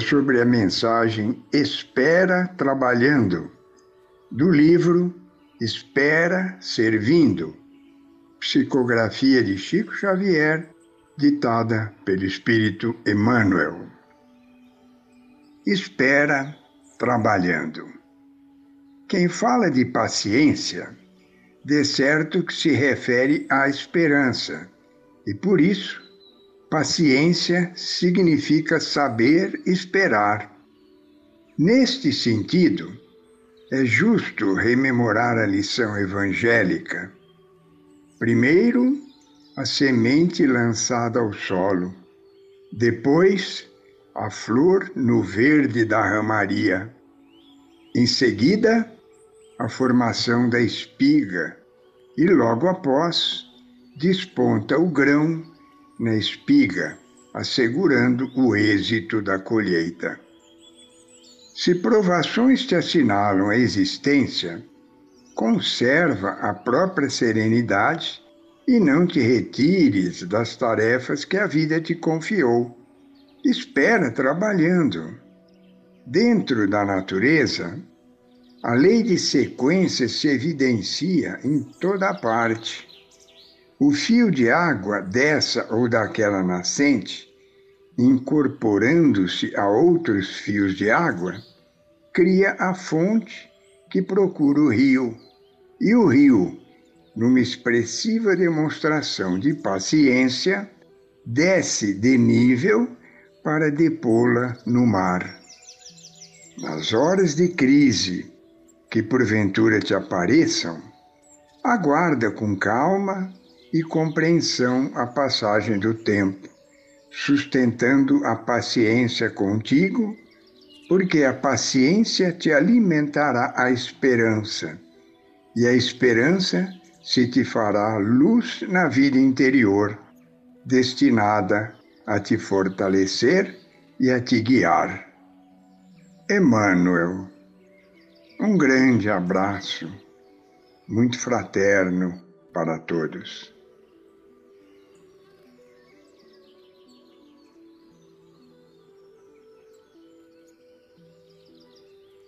sobre a mensagem Espera Trabalhando, do livro Espera Servindo, psicografia de Chico Xavier, ditada pelo Espírito Emmanuel. Espera trabalhando. Quem fala de paciência, de certo que se refere à esperança, e por isso Paciência significa saber esperar. Neste sentido, é justo rememorar a lição evangélica. Primeiro, a semente lançada ao solo, depois, a flor no verde da ramaria. Em seguida, a formação da espiga e logo após desponta o grão na espiga, assegurando o êxito da colheita. Se provações te assinalam a existência, conserva a própria serenidade e não te retires das tarefas que a vida te confiou. Espera trabalhando. Dentro da natureza, a lei de sequência se evidencia em toda parte. O fio de água dessa ou daquela nascente, incorporando-se a outros fios de água, cria a fonte que procura o rio. E o rio, numa expressiva demonstração de paciência, desce de nível para depô-la no mar. Nas horas de crise que porventura te apareçam, aguarda com calma e compreensão à passagem do tempo, sustentando a paciência contigo, porque a paciência te alimentará a esperança, e a esperança se te fará luz na vida interior, destinada a te fortalecer e a te guiar. Emmanuel, um grande abraço, muito fraterno para todos.